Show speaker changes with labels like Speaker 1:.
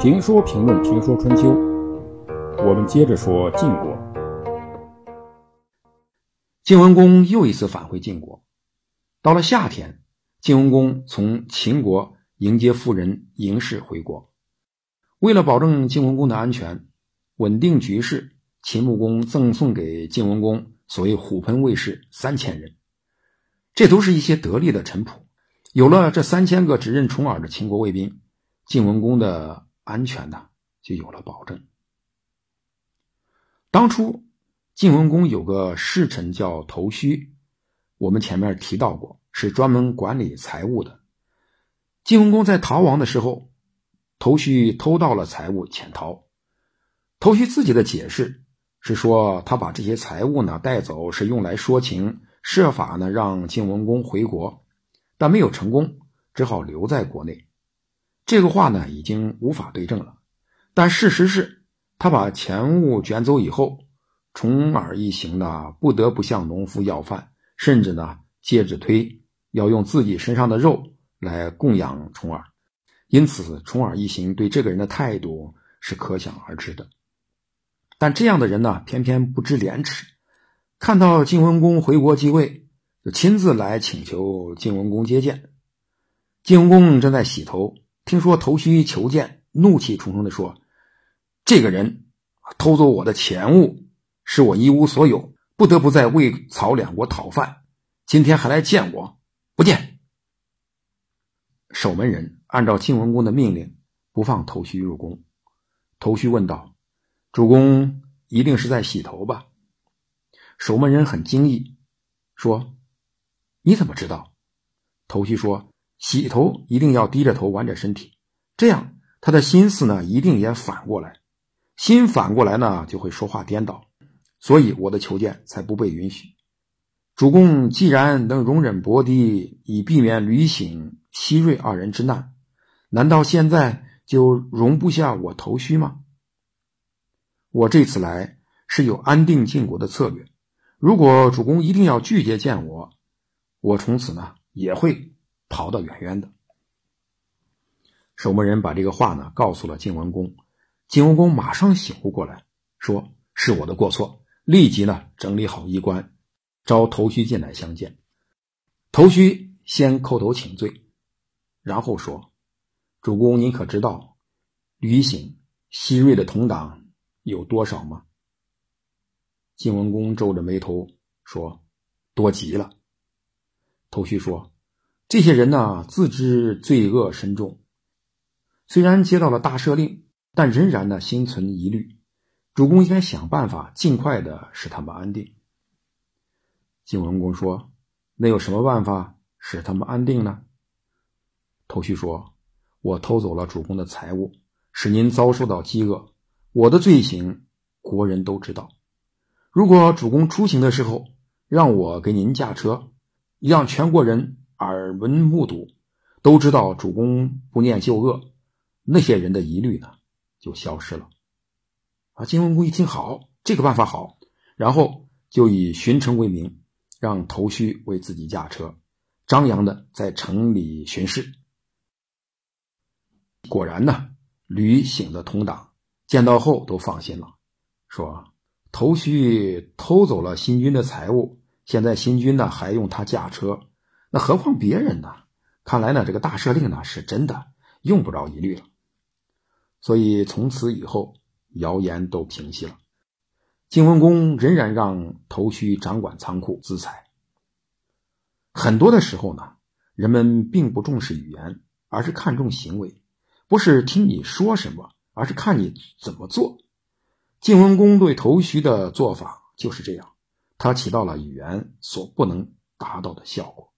Speaker 1: 评说评论评说春秋，我们接着说晋国。
Speaker 2: 晋文公又一次返回晋国。到了夏天，晋文公从秦国迎接夫人嬴氏回国。为了保证晋文公的安全，稳定局势，秦穆公赠送给晋文公所谓虎贲卫士三千人。这都是一些得力的臣仆。有了这三千个只认重耳的秦国卫兵，晋文公的安全呢就有了保证。当初晋文公有个侍臣叫头须，我们前面提到过，是专门管理财物的。晋文公在逃亡的时候，头须偷盗了财物潜逃。头须自己的解释是说，他把这些财物呢带走是用来说情。设法呢让晋文公回国，但没有成功，只好留在国内。这个话呢已经无法对证了。但事实是，他把钱物卷走以后，重耳一行呢不得不向农夫要饭，甚至呢接着推要用自己身上的肉来供养重耳。因此，重耳一行对这个人的态度是可想而知的。但这样的人呢，偏偏不知廉耻。看到晋文公回国继位，就亲自来请求晋文公接见。晋文公正在洗头，听说头须求见，怒气冲冲地说：“这个人偷走我的钱物，使我一无所有，不得不在魏曹两国讨饭。今天还来见我，不见。”守门人按照晋文公的命令，不放头须入宫。头须问道：“主公一定是在洗头吧？”守门人很惊异，说：“你怎么知道？”头须说：“洗头一定要低着头，弯着身体，这样他的心思呢，一定也反过来。心反过来呢，就会说话颠倒。所以我的求见才不被允许。主公既然能容忍伯狄，以避免吕醒、西瑞二人之难，难道现在就容不下我头须吗？我这次来是有安定晋国的策略。”如果主公一定要拒绝见我，我从此呢也会跑得远远的。守门人把这个话呢告诉了晋文公，晋文公马上醒悟过来，说是我的过错，立即呢整理好衣冠，召头须进来相见。头须先叩头请罪，然后说：“主公，您可知道吕醒、西瑞的同党有多少吗？”晋文公皱着眉头说：“多极了。”头绪说：“这些人呢，自知罪恶深重，虽然接到了大赦令，但仍然呢心存疑虑。主公应该想办法，尽快的使他们安定。”晋文公说：“那有什么办法使他们安定呢？”头绪说：“我偷走了主公的财物，使您遭受到饥饿，我的罪行，国人都知道。”如果主公出行的时候让我给您驾车，让全国人耳闻目睹，都知道主公不念旧恶，那些人的疑虑呢就消失了。啊，晋文公一听好，这个办法好，然后就以巡城为名，让头须为自己驾车，张扬的在城里巡视。果然呢，吕醒的同党见到后都放心了，说。头须偷走了新君的财物，现在新君呢还用他驾车，那何况别人呢？看来呢，这个大赦令呢是真的，用不着疑虑了。所以从此以后，谣言都平息了。晋文公仍然让头须掌管仓库资财。很多的时候呢，人们并不重视语言，而是看重行为，不是听你说什么，而是看你怎么做。晋文公对头须的做法就是这样，它起到了语言所不能达到的效果。